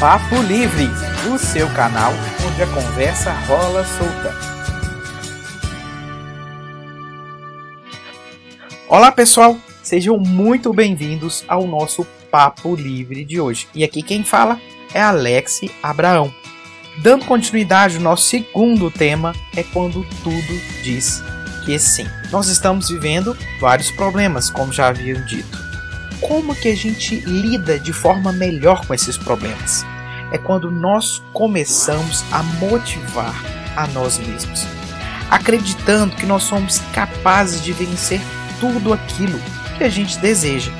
Papo Livre, o seu canal onde a conversa rola solta. Olá pessoal, sejam muito bem-vindos ao nosso Papo Livre de hoje. E aqui quem fala é Alex Abraão. Dando continuidade, o nosso segundo tema é quando tudo diz que sim. Nós estamos vivendo vários problemas, como já haviam dito. Como que a gente lida de forma melhor com esses problemas? É quando nós começamos a motivar a nós mesmos, acreditando que nós somos capazes de vencer tudo aquilo que a gente deseja.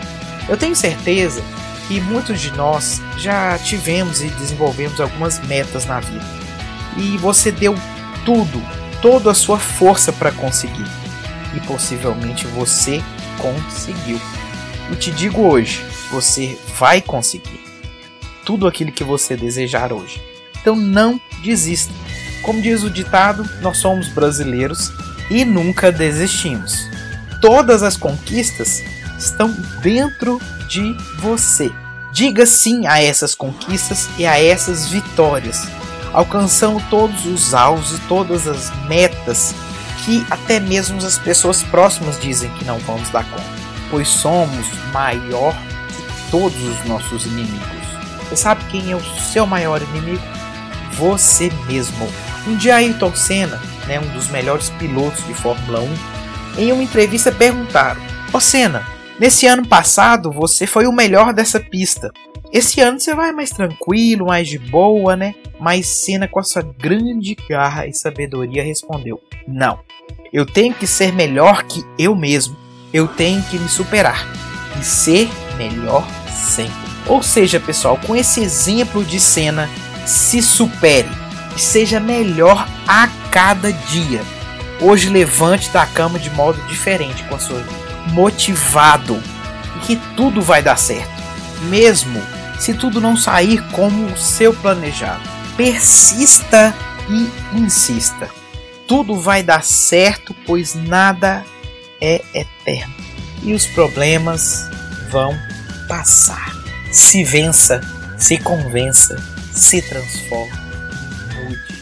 Eu tenho certeza que muitos de nós já tivemos e desenvolvemos algumas metas na vida. E você deu tudo, toda a sua força para conseguir. E possivelmente você conseguiu. E te digo hoje, você vai conseguir tudo aquilo que você desejar hoje. Então não desista. Como diz o ditado, nós somos brasileiros e nunca desistimos. Todas as conquistas estão dentro de você. Diga sim a essas conquistas e a essas vitórias, alcançando todos os alvos e todas as metas que até mesmo as pessoas próximas dizem que não vamos dar conta, pois somos maior que todos os nossos inimigos. Você sabe quem é o seu maior inimigo? Você mesmo. Um dia Ayrton Senna, né, um dos melhores pilotos de Fórmula 1, em uma entrevista perguntaram: Ô Senna, Nesse ano passado, você foi o melhor dessa pista. Esse ano você vai mais tranquilo, mais de boa, né? Mas Senna, com a sua grande garra e sabedoria, respondeu: Não. Eu tenho que ser melhor que eu mesmo. Eu tenho que me superar e ser melhor sempre. Ou seja, pessoal, com esse exemplo de Senna, se supere e seja melhor a cada dia. Hoje levante da cama de modo diferente com a sua vida motivado e que tudo vai dar certo, mesmo se tudo não sair como o seu planejado. Persista e insista. Tudo vai dar certo, pois nada é eterno e os problemas vão passar. Se vença, se convença, se transforme, mude.